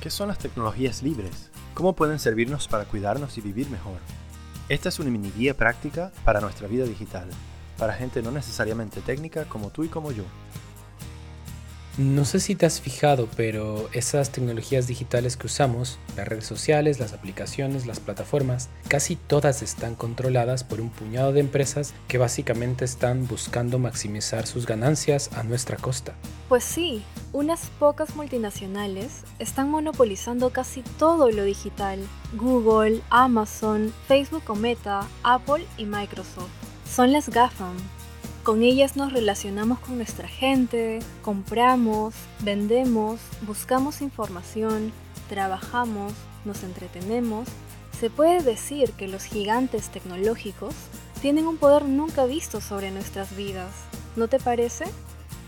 ¿Qué son las tecnologías libres? ¿Cómo pueden servirnos para cuidarnos y vivir mejor? Esta es una mini guía práctica para nuestra vida digital, para gente no necesariamente técnica como tú y como yo. No sé si te has fijado, pero esas tecnologías digitales que usamos, las redes sociales, las aplicaciones, las plataformas, casi todas están controladas por un puñado de empresas que básicamente están buscando maximizar sus ganancias a nuestra costa. Pues sí, unas pocas multinacionales están monopolizando casi todo lo digital. Google, Amazon, Facebook o Meta, Apple y Microsoft. Son las GAFAM, con ellas nos relacionamos con nuestra gente, compramos, vendemos, buscamos información, trabajamos, nos entretenemos. Se puede decir que los gigantes tecnológicos tienen un poder nunca visto sobre nuestras vidas, ¿no te parece?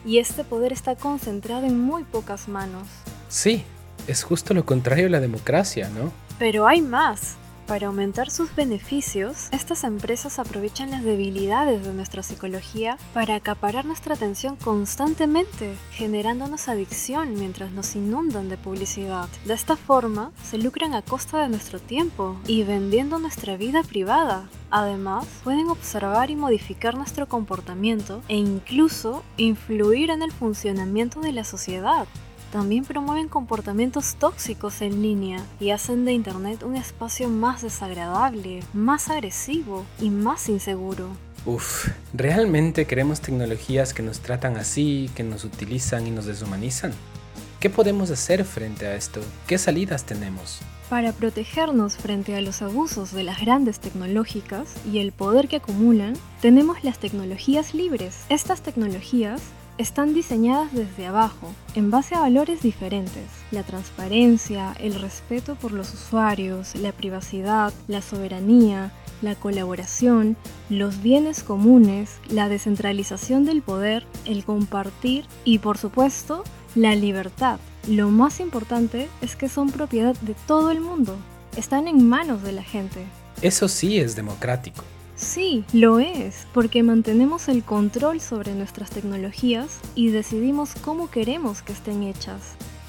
Y este poder está concentrado en muy pocas manos. Sí, es justo lo contrario a la democracia, ¿no? Pero hay más. Para aumentar sus beneficios, estas empresas aprovechan las debilidades de nuestra psicología para acaparar nuestra atención constantemente, generándonos adicción mientras nos inundan de publicidad. De esta forma, se lucran a costa de nuestro tiempo y vendiendo nuestra vida privada. Además, pueden observar y modificar nuestro comportamiento e incluso influir en el funcionamiento de la sociedad también promueven comportamientos tóxicos en línea y hacen de Internet un espacio más desagradable, más agresivo y más inseguro. Uf, ¿realmente queremos tecnologías que nos tratan así, que nos utilizan y nos deshumanizan? ¿Qué podemos hacer frente a esto? ¿Qué salidas tenemos? Para protegernos frente a los abusos de las grandes tecnológicas y el poder que acumulan, tenemos las tecnologías libres. Estas tecnologías están diseñadas desde abajo, en base a valores diferentes. La transparencia, el respeto por los usuarios, la privacidad, la soberanía, la colaboración, los bienes comunes, la descentralización del poder, el compartir y por supuesto la libertad. Lo más importante es que son propiedad de todo el mundo. Están en manos de la gente. Eso sí es democrático. Sí, lo es, porque mantenemos el control sobre nuestras tecnologías y decidimos cómo queremos que estén hechas.